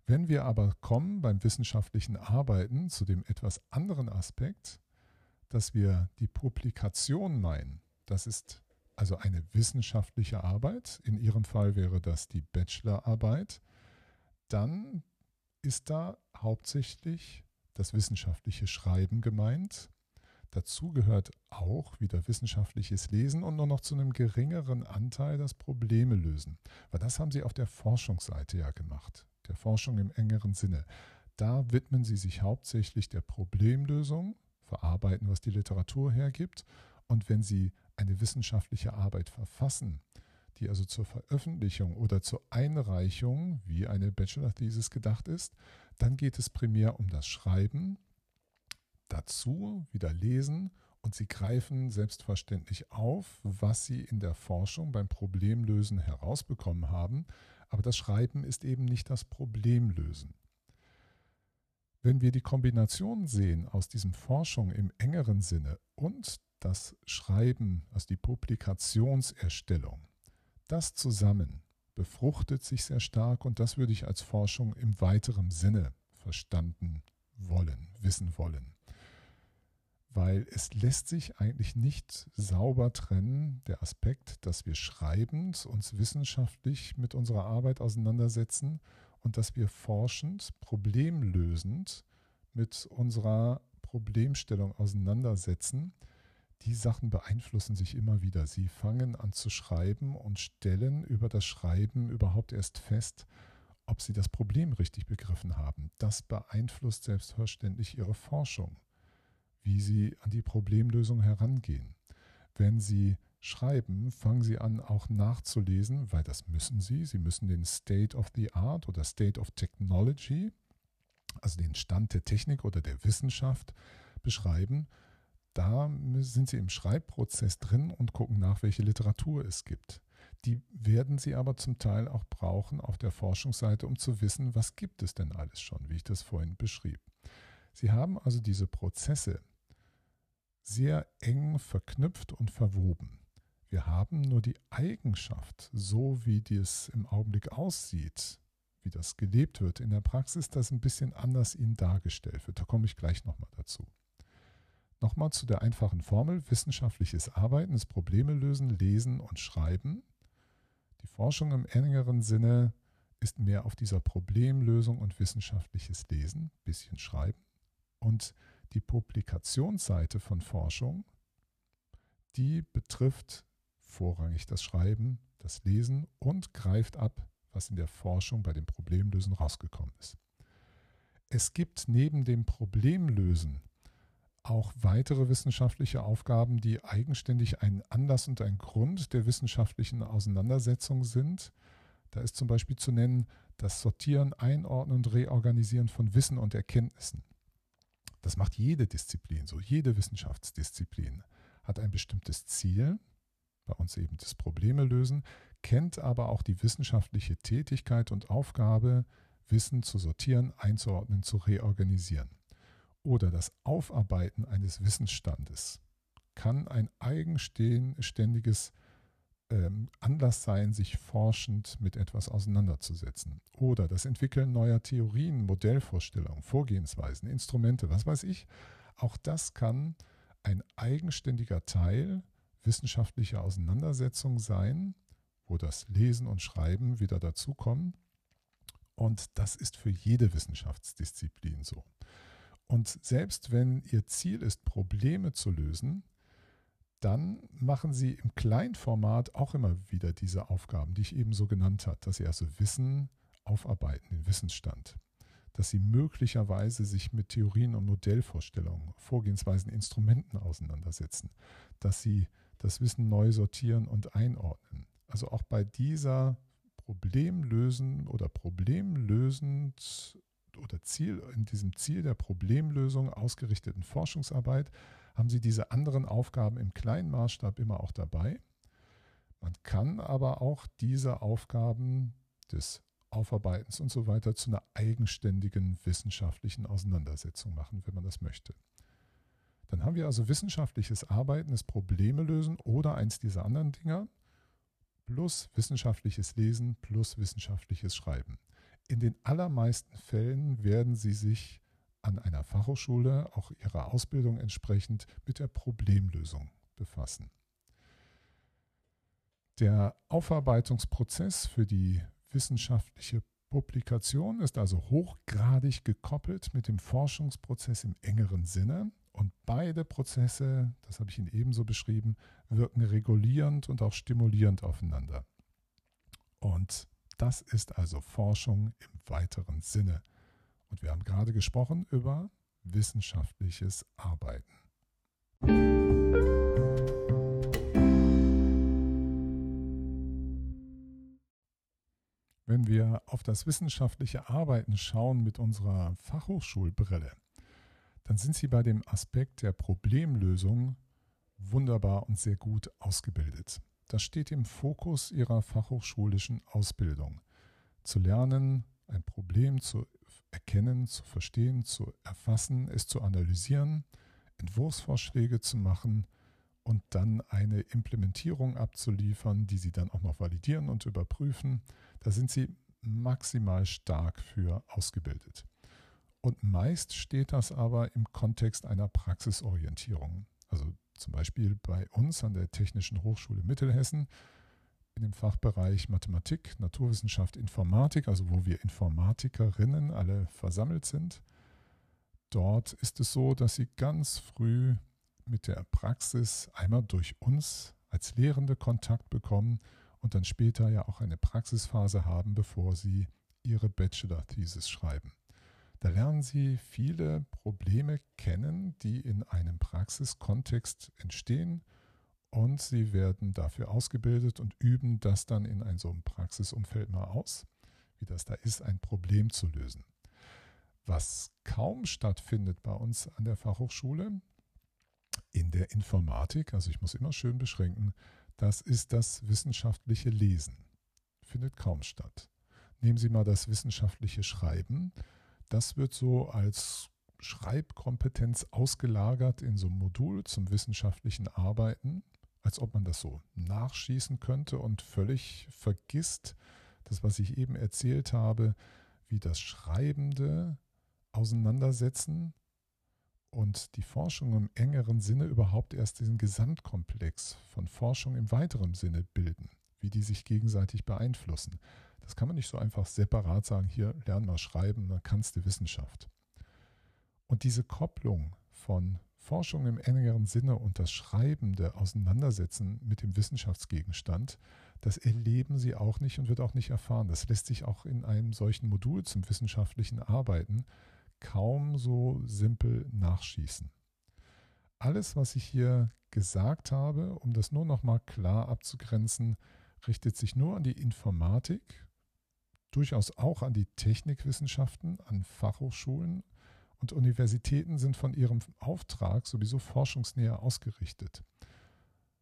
Wenn wir aber kommen beim wissenschaftlichen Arbeiten zu dem etwas anderen Aspekt, dass wir die Publikation meinen, das ist also eine wissenschaftliche Arbeit, in Ihrem Fall wäre das die Bachelorarbeit, dann ist da hauptsächlich das wissenschaftliche Schreiben gemeint. Dazu gehört auch wieder wissenschaftliches Lesen und nur noch zu einem geringeren Anteil das Probleme lösen. Weil das haben Sie auf der Forschungsseite ja gemacht, der Forschung im engeren Sinne. Da widmen Sie sich hauptsächlich der Problemlösung, verarbeiten, was die Literatur hergibt. Und wenn Sie eine wissenschaftliche Arbeit verfassen, die also zur Veröffentlichung oder zur Einreichung, wie eine Bachelor-Thesis gedacht ist, dann geht es primär um das Schreiben, dazu wieder lesen Und sie greifen selbstverständlich auf, was sie in der Forschung beim Problemlösen herausbekommen haben, aber das Schreiben ist eben nicht das Problemlösen. Wenn wir die Kombination sehen aus diesem Forschung im engeren Sinne und das Schreiben, also die Publikationserstellung, das zusammen befruchtet sich sehr stark und das würde ich als Forschung im weiteren Sinne verstanden wollen, wissen wollen. Weil es lässt sich eigentlich nicht sauber trennen, der Aspekt, dass wir schreibend uns wissenschaftlich mit unserer Arbeit auseinandersetzen und dass wir forschend, problemlösend mit unserer Problemstellung auseinandersetzen, die Sachen beeinflussen sich immer wieder. Sie fangen an zu schreiben und stellen über das Schreiben überhaupt erst fest, ob sie das Problem richtig begriffen haben. Das beeinflusst selbstverständlich ihre Forschung, wie sie an die Problemlösung herangehen. Wenn sie schreiben, fangen sie an auch nachzulesen, weil das müssen sie. Sie müssen den State of the Art oder State of Technology, also den Stand der Technik oder der Wissenschaft beschreiben da sind Sie im Schreibprozess drin und gucken nach, welche Literatur es gibt. Die werden Sie aber zum Teil auch brauchen auf der Forschungsseite, um zu wissen, was gibt es denn alles schon, wie ich das vorhin beschrieb. Sie haben also diese Prozesse sehr eng verknüpft und verwoben. Wir haben nur die Eigenschaft, so wie dies im Augenblick aussieht, wie das gelebt wird in der Praxis, das ein bisschen anders Ihnen dargestellt wird. Da komme ich gleich nochmal dazu. Nochmal zu der einfachen Formel. Wissenschaftliches Arbeiten ist Probleme lösen, lesen und schreiben. Die Forschung im engeren Sinne ist mehr auf dieser Problemlösung und wissenschaftliches Lesen, bisschen schreiben. Und die Publikationsseite von Forschung, die betrifft vorrangig das Schreiben, das Lesen und greift ab, was in der Forschung bei dem Problemlösen rausgekommen ist. Es gibt neben dem Problemlösen auch weitere wissenschaftliche Aufgaben, die eigenständig ein Anlass und ein Grund der wissenschaftlichen Auseinandersetzung sind. Da ist zum Beispiel zu nennen das Sortieren, Einordnen und Reorganisieren von Wissen und Erkenntnissen. Das macht jede Disziplin so. Jede Wissenschaftsdisziplin hat ein bestimmtes Ziel, bei uns eben das Probleme lösen, kennt aber auch die wissenschaftliche Tätigkeit und Aufgabe, Wissen zu sortieren, einzuordnen, zu reorganisieren oder das Aufarbeiten eines Wissensstandes kann ein eigenständiges ähm, Anlass sein, sich forschend mit etwas auseinanderzusetzen. Oder das Entwickeln neuer Theorien, Modellvorstellungen, Vorgehensweisen, Instrumente, was weiß ich. Auch das kann ein eigenständiger Teil wissenschaftlicher Auseinandersetzung sein, wo das Lesen und Schreiben wieder dazukommen. Und das ist für jede Wissenschaftsdisziplin so. Und selbst wenn Ihr Ziel ist, Probleme zu lösen, dann machen Sie im Kleinformat auch immer wieder diese Aufgaben, die ich eben so genannt habe, dass Sie also Wissen aufarbeiten, den Wissensstand, dass Sie möglicherweise sich mit Theorien und Modellvorstellungen, Vorgehensweisen, Instrumenten auseinandersetzen, dass Sie das Wissen neu sortieren und einordnen. Also auch bei dieser Problemlösen oder problemlösend oder Ziel, in diesem Ziel der Problemlösung ausgerichteten Forschungsarbeit haben Sie diese anderen Aufgaben im kleinen Maßstab immer auch dabei. Man kann aber auch diese Aufgaben des Aufarbeitens und so weiter zu einer eigenständigen wissenschaftlichen Auseinandersetzung machen, wenn man das möchte. Dann haben wir also wissenschaftliches Arbeiten, das Probleme lösen oder eins dieser anderen Dinger plus wissenschaftliches Lesen plus wissenschaftliches Schreiben. In den allermeisten Fällen werden Sie sich an einer Fachhochschule, auch Ihrer Ausbildung entsprechend, mit der Problemlösung befassen. Der Aufarbeitungsprozess für die wissenschaftliche Publikation ist also hochgradig gekoppelt mit dem Forschungsprozess im engeren Sinne. Und beide Prozesse, das habe ich Ihnen ebenso beschrieben, wirken regulierend und auch stimulierend aufeinander. Und das ist also Forschung im weiteren Sinne. Und wir haben gerade gesprochen über wissenschaftliches Arbeiten. Wenn wir auf das wissenschaftliche Arbeiten schauen mit unserer Fachhochschulbrille, dann sind Sie bei dem Aspekt der Problemlösung wunderbar und sehr gut ausgebildet. Das steht im Fokus ihrer fachhochschulischen Ausbildung. Zu lernen, ein Problem zu erkennen, zu verstehen, zu erfassen, es zu analysieren, Entwurfsvorschläge zu machen und dann eine Implementierung abzuliefern, die sie dann auch noch validieren und überprüfen. Da sind sie maximal stark für ausgebildet. Und meist steht das aber im Kontext einer Praxisorientierung. Also zum Beispiel bei uns an der Technischen Hochschule Mittelhessen in dem Fachbereich Mathematik, Naturwissenschaft, Informatik, also wo wir Informatikerinnen alle versammelt sind. Dort ist es so, dass sie ganz früh mit der Praxis einmal durch uns als Lehrende Kontakt bekommen und dann später ja auch eine Praxisphase haben, bevor sie ihre Bachelor-Thesis schreiben. Da lernen Sie viele Probleme kennen, die in einem Praxiskontext entstehen und Sie werden dafür ausgebildet und üben das dann in ein so einem Praxisumfeld mal aus, wie das da ist, ein Problem zu lösen. Was kaum stattfindet bei uns an der Fachhochschule, in der Informatik, also ich muss immer schön beschränken, das ist das wissenschaftliche Lesen. Findet kaum statt. Nehmen Sie mal das wissenschaftliche Schreiben. Das wird so als Schreibkompetenz ausgelagert in so einem Modul zum wissenschaftlichen Arbeiten, als ob man das so nachschießen könnte und völlig vergisst, das, was ich eben erzählt habe, wie das Schreibende auseinandersetzen und die Forschung im engeren Sinne überhaupt erst diesen Gesamtkomplex von Forschung im weiteren Sinne bilden, wie die sich gegenseitig beeinflussen. Das kann man nicht so einfach separat sagen, hier lern mal schreiben, dann kannst du Wissenschaft. Und diese Kopplung von Forschung im engeren Sinne und das Schreibende Auseinandersetzen mit dem Wissenschaftsgegenstand, das erleben sie auch nicht und wird auch nicht erfahren. Das lässt sich auch in einem solchen Modul zum wissenschaftlichen Arbeiten kaum so simpel nachschießen. Alles, was ich hier gesagt habe, um das nur noch mal klar abzugrenzen, richtet sich nur an die Informatik durchaus auch an die Technikwissenschaften, an Fachhochschulen und Universitäten sind von ihrem Auftrag sowieso forschungsnäher ausgerichtet.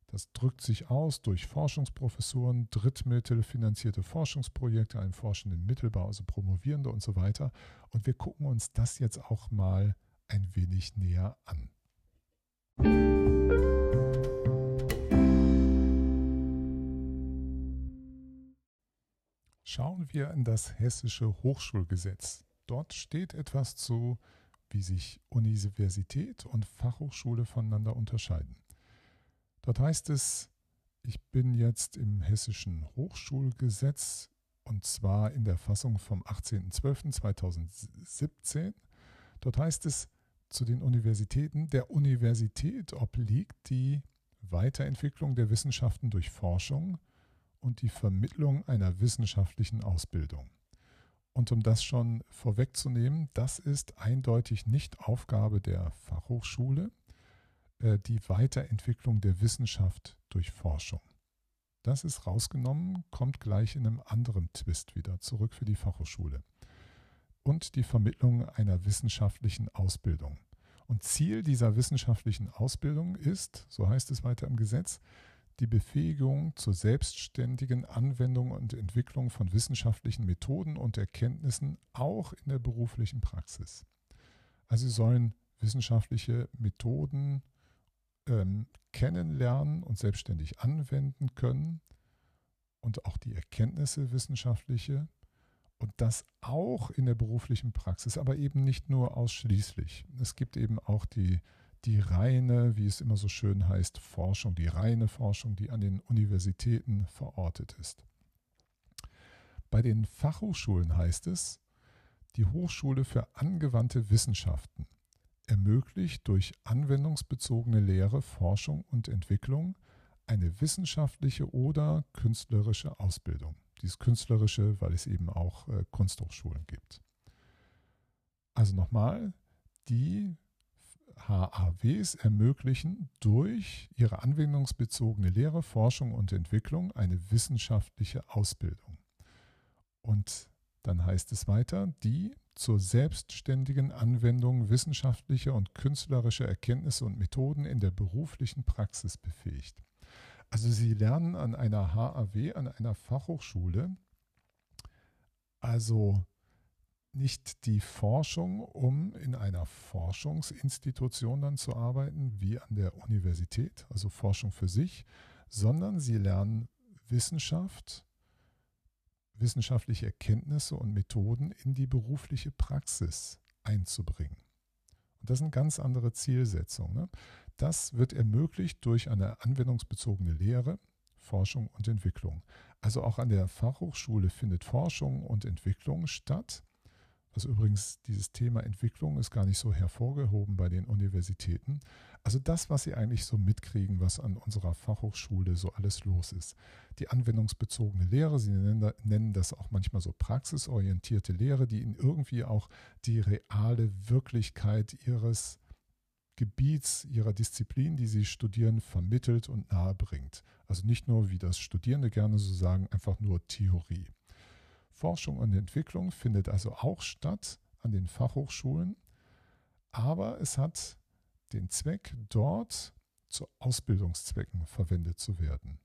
Das drückt sich aus durch Forschungsprofessuren, drittmittelfinanzierte Forschungsprojekte, einen forschenden Mittelbau, also Promovierende und so weiter. Und wir gucken uns das jetzt auch mal ein wenig näher an. Schauen wir in das hessische Hochschulgesetz. Dort steht etwas zu, wie sich Universität und Fachhochschule voneinander unterscheiden. Dort heißt es, ich bin jetzt im hessischen Hochschulgesetz und zwar in der Fassung vom 18.12.2017. Dort heißt es zu den Universitäten, der Universität obliegt die Weiterentwicklung der Wissenschaften durch Forschung und die Vermittlung einer wissenschaftlichen Ausbildung. Und um das schon vorwegzunehmen, das ist eindeutig nicht Aufgabe der Fachhochschule, äh, die Weiterentwicklung der Wissenschaft durch Forschung. Das ist rausgenommen, kommt gleich in einem anderen Twist wieder zurück für die Fachhochschule. Und die Vermittlung einer wissenschaftlichen Ausbildung. Und Ziel dieser wissenschaftlichen Ausbildung ist, so heißt es weiter im Gesetz, die Befähigung zur selbstständigen Anwendung und Entwicklung von wissenschaftlichen Methoden und Erkenntnissen auch in der beruflichen Praxis. Also sie sollen wissenschaftliche Methoden ähm, kennenlernen und selbstständig anwenden können und auch die Erkenntnisse wissenschaftliche und das auch in der beruflichen Praxis, aber eben nicht nur ausschließlich. Es gibt eben auch die die reine, wie es immer so schön heißt, Forschung, die reine Forschung, die an den Universitäten verortet ist. Bei den Fachhochschulen heißt es, die Hochschule für angewandte Wissenschaften ermöglicht durch anwendungsbezogene Lehre, Forschung und Entwicklung eine wissenschaftliche oder künstlerische Ausbildung. Dies künstlerische, weil es eben auch äh, Kunsthochschulen gibt. Also nochmal, die HAWs ermöglichen durch ihre anwendungsbezogene Lehre, Forschung und Entwicklung eine wissenschaftliche Ausbildung. Und dann heißt es weiter, die zur selbstständigen Anwendung wissenschaftlicher und künstlerischer Erkenntnisse und Methoden in der beruflichen Praxis befähigt. Also Sie lernen an einer HAW, an einer Fachhochschule, also nicht die Forschung, um in einer Forschungsinstitution dann zu arbeiten, wie an der Universität, also Forschung für sich, sondern sie lernen Wissenschaft, wissenschaftliche Erkenntnisse und Methoden in die berufliche Praxis einzubringen. Und das eine ganz andere Zielsetzung. Ne? Das wird ermöglicht durch eine anwendungsbezogene Lehre, Forschung und Entwicklung. Also auch an der Fachhochschule findet Forschung und Entwicklung statt. Also übrigens, dieses Thema Entwicklung ist gar nicht so hervorgehoben bei den Universitäten. Also das, was Sie eigentlich so mitkriegen, was an unserer Fachhochschule so alles los ist. Die anwendungsbezogene Lehre, Sie nennen das auch manchmal so praxisorientierte Lehre, die Ihnen irgendwie auch die reale Wirklichkeit Ihres Gebiets, Ihrer Disziplin, die Sie studieren, vermittelt und nahebringt. Also nicht nur, wie das Studierende gerne so sagen, einfach nur Theorie. Forschung und Entwicklung findet also auch statt an den Fachhochschulen, aber es hat den Zweck, dort zu Ausbildungszwecken verwendet zu werden,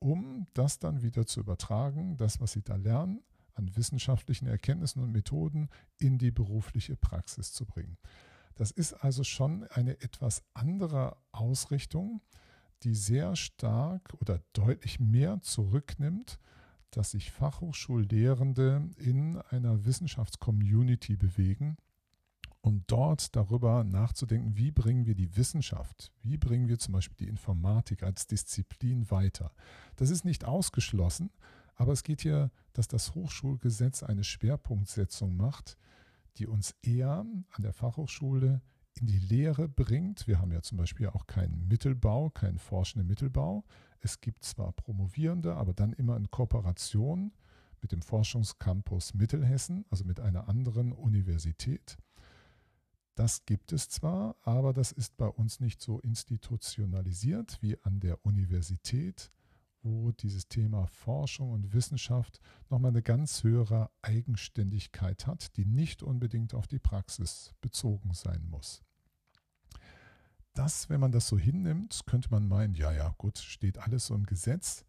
um das dann wieder zu übertragen, das, was Sie da lernen, an wissenschaftlichen Erkenntnissen und Methoden in die berufliche Praxis zu bringen. Das ist also schon eine etwas andere Ausrichtung, die sehr stark oder deutlich mehr zurücknimmt dass sich Fachhochschullehrende in einer Wissenschaftscommunity bewegen und dort darüber nachzudenken, wie bringen wir die Wissenschaft, wie bringen wir zum Beispiel die Informatik als Disziplin weiter. Das ist nicht ausgeschlossen, aber es geht hier, dass das Hochschulgesetz eine Schwerpunktsetzung macht, die uns eher an der Fachhochschule in die Lehre bringt. Wir haben ja zum Beispiel auch keinen Mittelbau, keinen forschenden Mittelbau. Es gibt zwar Promovierende, aber dann immer in Kooperation mit dem Forschungscampus Mittelhessen, also mit einer anderen Universität. Das gibt es zwar, aber das ist bei uns nicht so institutionalisiert wie an der Universität, wo dieses Thema Forschung und Wissenschaft nochmal eine ganz höhere Eigenständigkeit hat, die nicht unbedingt auf die Praxis bezogen sein muss das, wenn man das so hinnimmt, könnte man meinen, ja, ja, gut, steht alles so im Gesetz,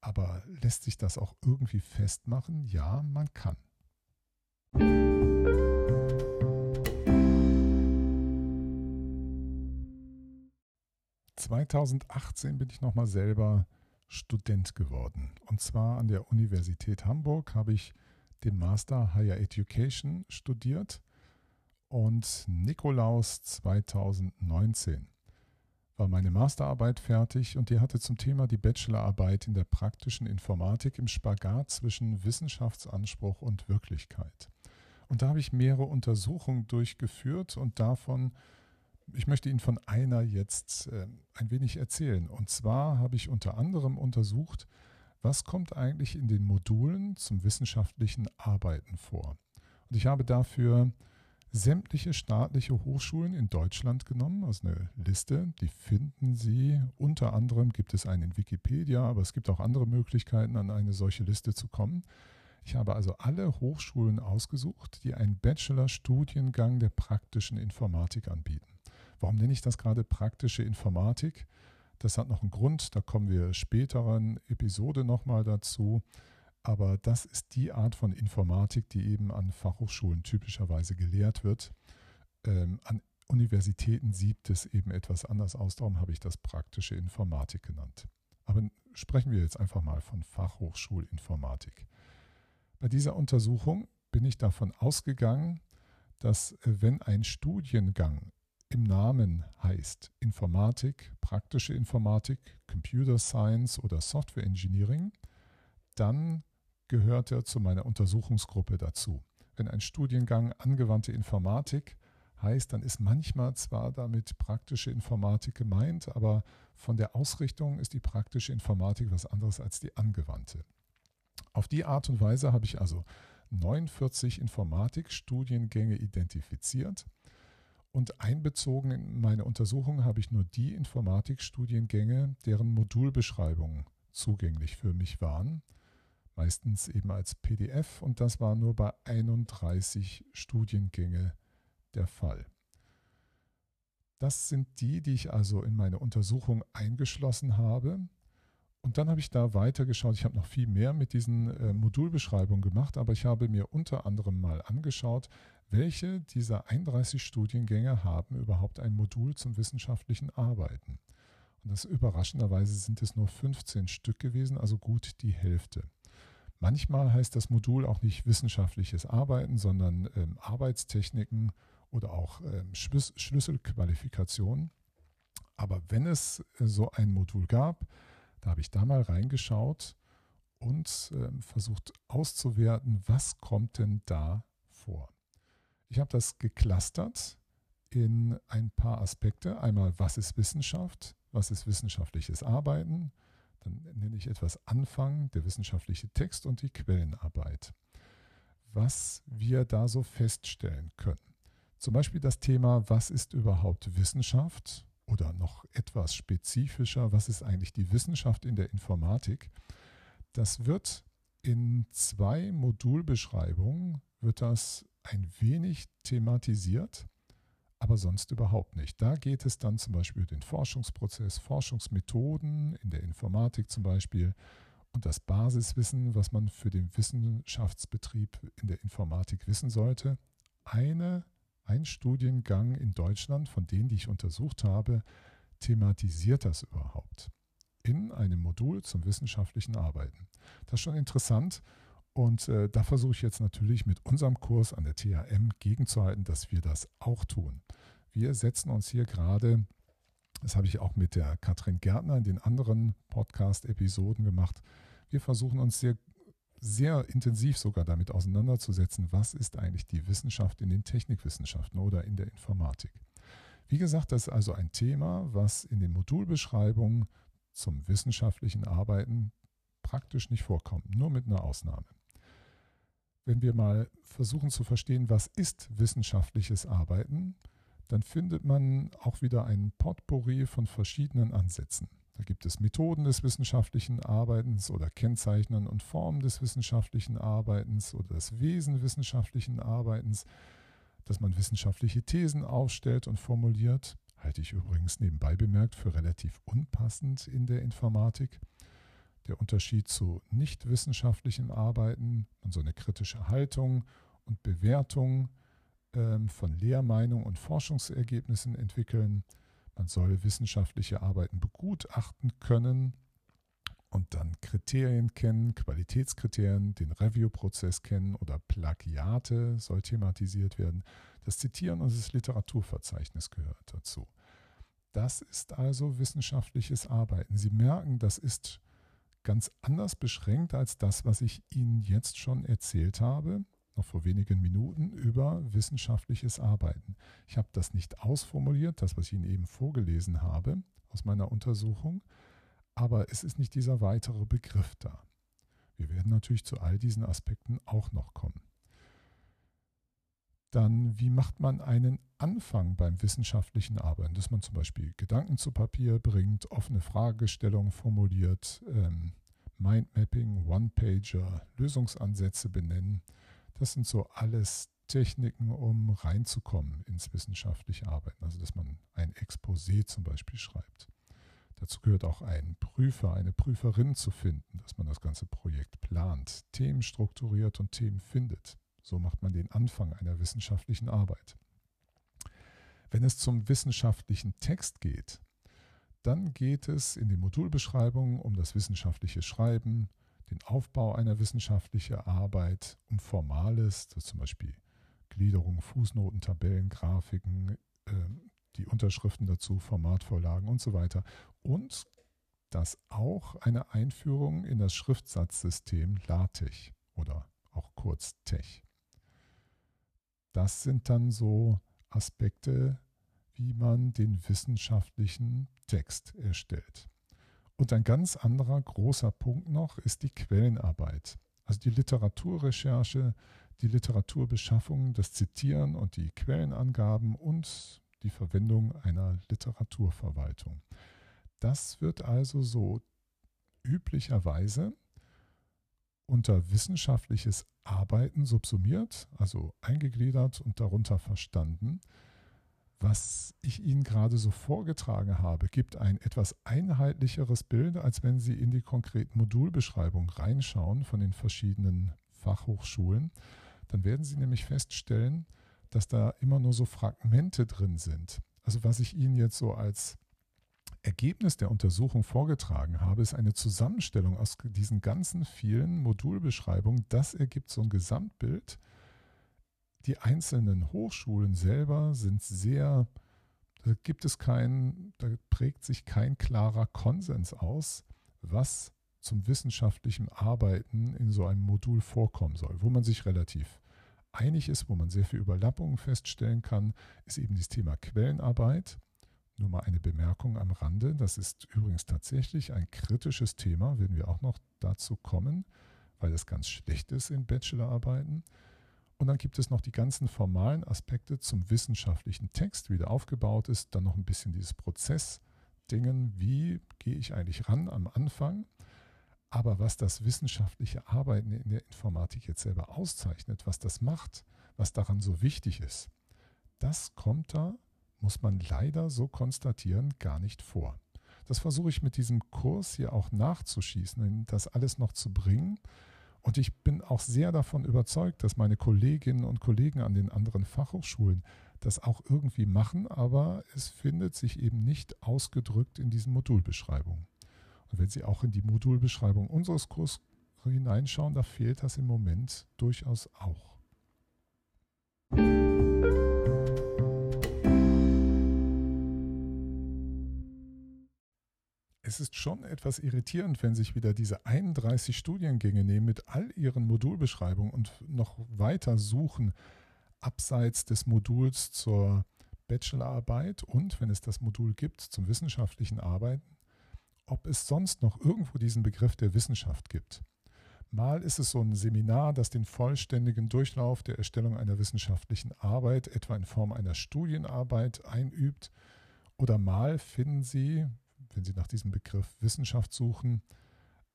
aber lässt sich das auch irgendwie festmachen? Ja, man kann. ...2018 bin ich nochmal selber Student geworden. Und zwar an der Universität Hamburg habe ich den Master Higher Education studiert und Nikolaus 2019 war meine Masterarbeit fertig und die hatte zum Thema die Bachelorarbeit in der praktischen Informatik im Spagat zwischen Wissenschaftsanspruch und Wirklichkeit. Und da habe ich mehrere Untersuchungen durchgeführt und davon, ich möchte Ihnen von einer jetzt äh, ein wenig erzählen. Und zwar habe ich unter anderem untersucht, was kommt eigentlich in den Modulen zum wissenschaftlichen Arbeiten vor. Und ich habe dafür sämtliche staatliche Hochschulen in Deutschland genommen, also eine Liste, die finden Sie. Unter anderem gibt es einen in Wikipedia, aber es gibt auch andere Möglichkeiten, an eine solche Liste zu kommen. Ich habe also alle Hochschulen ausgesucht, die einen Bachelor-Studiengang der praktischen Informatik anbieten. Warum nenne ich das gerade praktische Informatik? Das hat noch einen Grund, da kommen wir späteren Episode nochmal dazu. Aber das ist die Art von Informatik, die eben an Fachhochschulen typischerweise gelehrt wird. Ähm, an Universitäten sieht es eben etwas anders aus, darum habe ich das praktische Informatik genannt. Aber sprechen wir jetzt einfach mal von Fachhochschulinformatik. Bei dieser Untersuchung bin ich davon ausgegangen, dass äh, wenn ein Studiengang im Namen heißt Informatik, praktische Informatik, Computer Science oder Software Engineering, dann gehört er zu meiner Untersuchungsgruppe dazu. Wenn ein Studiengang angewandte Informatik heißt, dann ist manchmal zwar damit praktische Informatik gemeint, aber von der Ausrichtung ist die praktische Informatik was anderes als die angewandte. Auf die Art und Weise habe ich also 49 Informatikstudiengänge identifiziert und einbezogen in meine Untersuchung habe ich nur die Informatikstudiengänge, deren Modulbeschreibungen zugänglich für mich waren. meistens eben als PDF und das war nur bei 31 Studiengänge der Fall. Das sind die, die ich also in meine Untersuchung eingeschlossen habe. Und dann habe ich da weitergeschaut. Ich habe noch viel mehr mit diesen äh, Modulbeschreibungen gemacht, aber ich habe mir unter anderem mal angeschaut, welche dieser 31 Studiengänge haben überhaupt ein Modul zum wissenschaftlichen Arbeiten. Und das überraschenderweise sind es nur 15 Stück gewesen, also gut die Hälfte. Manchmal heißt das Modul auch nicht wissenschaftliches Arbeiten, sondern ähm, Arbeitstechniken oder auch ähm, Schlüs Schlüsselqualifikationen. Aber wenn es äh, so ein Modul gab, da habe ich da mal reingeschaut und äh, versucht auszuwerten, was kommt denn da vor. Ich habe das geclustert in ein paar Aspekte. Einmal, was ist Wissenschaft? Was ist wissenschaftliches Arbeiten? Dann nenne ich etwas Anfang, der wissenschaftliche Text und die Quellenarbeit. Was wir da so feststellen können. Zum Beispiel das Thema, was ist überhaupt Wissenschaft? Oder noch etwas spezifischer, was ist eigentlich die Wissenschaft in der Informatik? Das wird in zwei Modulbeschreibungen, wird das ein wenig thematisiert aber sonst überhaupt nicht. Da geht es dann zum Beispiel über den Forschungsprozess, Forschungsmethoden in der Informatik zum Beispiel und das Basiswissen, was man für den Wissenschaftsbetrieb in der Informatik wissen sollte. Eine, ein Studiengang in Deutschland, von denen, die ich untersucht habe, thematisiert das überhaupt in einem Modul zum wissenschaftlichen Arbeiten. Das ist schon interessant. Und äh, da versuche ich jetzt natürlich mit unserem Kurs an der THM gegenzuhalten, dass wir das auch tun. Wir setzen uns hier gerade, das habe ich auch mit der Katrin Gärtner in den anderen Podcast-Episoden gemacht, wir versuchen uns sehr, sehr intensiv sogar damit auseinanderzusetzen, was ist eigentlich die Wissenschaft in den Technikwissenschaften oder in der Informatik. Wie gesagt, das ist also ein Thema, was in den Modulbeschreibungen zum wissenschaftlichen Arbeiten praktisch nicht vorkommt, nur mit einer Ausnahme wenn wir mal versuchen zu verstehen, was ist wissenschaftliches Arbeiten, dann findet man auch wieder ein Potpourri von verschiedenen Ansätzen. Da gibt es Methoden des wissenschaftlichen Arbeitens oder Kennzeichnen und Formen des wissenschaftlichen Arbeitens oder das Wesen wissenschaftlichen Arbeitens, dass man wissenschaftliche Thesen aufstellt und formuliert, halte ich übrigens nebenbei bemerkt für relativ unpassend in der Informatik der Unterschied zu nicht wissenschaftlichem Arbeiten und so eine kritische Haltung und Bewertung ähm, von Lehrmeinung und Forschungsergebnissen entwickeln. Man soll wissenschaftliche Arbeiten begutachten können und dann Kriterien kennen, Qualitätskriterien, den Review-Prozess kennen oder Plagiate soll thematisiert werden. Das Zitieren und das Literaturverzeichnis gehört dazu. Das ist also wissenschaftliches Arbeiten. Sie merken, das ist ganz anders beschränkt als das, was ich Ihnen jetzt schon erzählt habe, noch vor wenigen Minuten, über wissenschaftliches Arbeiten. Ich habe das nicht ausformuliert, das, was ich Ihnen eben vorgelesen habe aus meiner Untersuchung, aber es ist nicht dieser weitere Begriff da. Wir werden natürlich zu all diesen Aspekten auch noch kommen. Dann, wie macht man einen Anfang beim wissenschaftlichen Arbeiten? Dass man zum Beispiel Gedanken zu Papier bringt, offene Fragestellungen formuliert, ähm, Mindmapping, One-Pager, Lösungsansätze benennen. Das sind so alles Techniken, um reinzukommen ins wissenschaftliche Arbeiten. Also, dass man ein Exposé zum Beispiel schreibt. Dazu gehört auch ein Prüfer, eine Prüferin zu finden, dass man das ganze Projekt plant, Themen strukturiert und Themen findet. So macht man den Anfang einer wissenschaftlichen Arbeit. Wenn es zum wissenschaftlichen Text geht, dann geht es in den Modulbeschreibungen um das wissenschaftliche Schreiben, den Aufbau einer wissenschaftlichen Arbeit, um Formales, zum Beispiel Gliederung, Fußnoten, Tabellen, Grafiken, äh, die Unterschriften dazu, Formatvorlagen und so weiter. Und das auch eine Einführung in das Schriftsatzsystem LaTeX oder auch kurz TeX. Das sind dann so Aspekte, wie man den wissenschaftlichen Text erstellt. Und ein ganz anderer großer Punkt noch ist die Quellenarbeit. Also die Literaturrecherche, die Literaturbeschaffung, das Zitieren und die Quellenangaben und die Verwendung einer Literaturverwaltung. Das wird also so üblicherweise unter wissenschaftliches Arbeiten subsumiert, also eingegliedert und darunter verstanden. Was ich Ihnen gerade so vorgetragen habe, gibt ein etwas einheitlicheres Bild, als wenn Sie in die konkreten Modulbeschreibungen reinschauen von den verschiedenen Fachhochschulen. Dann werden Sie nämlich feststellen, dass da immer nur so Fragmente drin sind. Also was ich Ihnen jetzt so als Ergebnis der Untersuchung vorgetragen habe, ist eine Zusammenstellung aus diesen ganzen vielen Modulbeschreibungen. Das ergibt so ein Gesamtbild. Die einzelnen Hochschulen selber sind sehr, da gibt es keinen, da prägt sich kein klarer Konsens aus, was zum wissenschaftlichen Arbeiten in so einem Modul vorkommen soll, wo man sich relativ einig ist, wo man sehr viel Überlappungen feststellen kann, ist eben das Thema Quellenarbeit. Nur mal eine Bemerkung am Rande. Das ist übrigens tatsächlich ein kritisches Thema, werden wir auch noch dazu kommen, weil es ganz schlecht ist in Bachelorarbeiten. Und dann gibt es noch die ganzen formalen Aspekte zum wissenschaftlichen Text, wie der aufgebaut ist. Dann noch ein bisschen dieses Prozessdingen, wie gehe ich eigentlich ran am Anfang. Aber was das wissenschaftliche Arbeiten in der Informatik jetzt selber auszeichnet, was das macht, was daran so wichtig ist, das kommt da, muss man leider so konstatieren, gar nicht vor. Das versuche ich mit diesem Kurs hier auch nachzuschießen, das alles noch zu bringen. Und ich bin auch sehr davon überzeugt, dass meine Kolleginnen und Kollegen an den anderen Fachhochschulen das auch irgendwie machen, aber es findet sich eben nicht ausgedrückt in diesen Modulbeschreibungen. Und wenn Sie auch in die Modulbeschreibung unseres Kurses hineinschauen, da fehlt das im Moment durchaus auch. Es ist schon etwas irritierend, wenn sich wieder diese 31 Studiengänge nehmen mit all ihren Modulbeschreibungen und noch weiter suchen abseits des Moduls zur Bachelorarbeit und, wenn es das Modul gibt, zum wissenschaftlichen Arbeiten ob es sonst noch irgendwo diesen Begriff der Wissenschaft gibt. Mal ist es so ein Seminar, das den vollständigen Durchlauf der Erstellung einer wissenschaftlichen Arbeit, etwa in Form einer Studienarbeit, einübt. Oder mal finden Sie, wenn Sie nach diesem Begriff Wissenschaft suchen,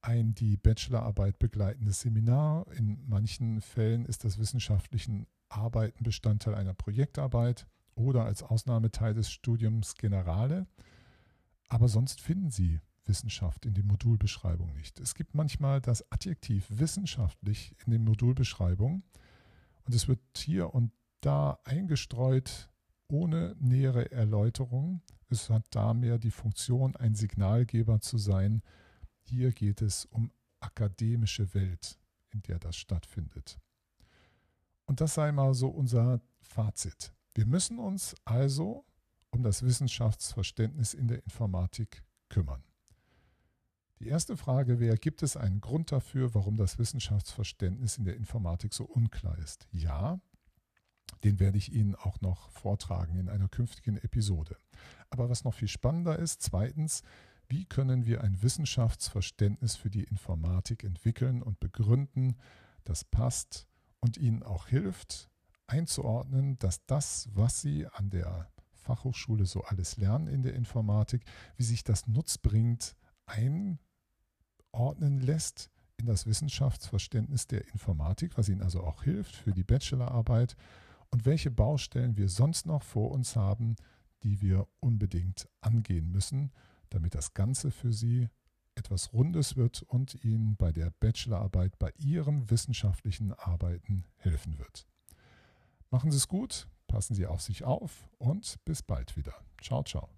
ein die Bachelorarbeit begleitendes Seminar. In manchen Fällen ist das wissenschaftliche Arbeiten Bestandteil einer Projektarbeit oder als Ausnahmeteil des Studiums Generale. Aber sonst finden Sie Wissenschaft in den Modulbeschreibungen nicht. Es gibt manchmal das Adjektiv wissenschaftlich in den Modulbeschreibungen und es wird hier und da eingestreut ohne nähere Erläuterung. Es hat da mehr die Funktion, ein Signalgeber zu sein. Hier geht es um akademische Welt, in der das stattfindet. Und das sei mal so unser Fazit. Wir müssen uns also um das Wissenschaftsverständnis in der Informatik kümmern. Die erste Frage wäre, gibt es einen Grund dafür, warum das Wissenschaftsverständnis in der Informatik so unklar ist? Ja, den werde ich Ihnen auch noch vortragen in einer künftigen Episode. Aber was noch viel spannender ist, zweitens, wie können wir ein Wissenschaftsverständnis für die Informatik entwickeln und begründen, das passt und Ihnen auch hilft, einzuordnen, dass das, was Sie an der Fachhochschule so alles lernen in der Informatik, wie sich das nutzbringend ein einordnen lässt in das Wissenschaftsverständnis der Informatik, was Ihnen also auch hilft für die Bachelorarbeit und welche Baustellen wir sonst noch vor uns haben, die wir unbedingt angehen müssen, damit das Ganze für Sie etwas Rundes wird und Ihnen bei der Bachelorarbeit, bei Ihrem wissenschaftlichen Arbeiten helfen wird. Machen Sie es gut, passen Sie auf sich auf und bis bald wieder. Ciao, ciao.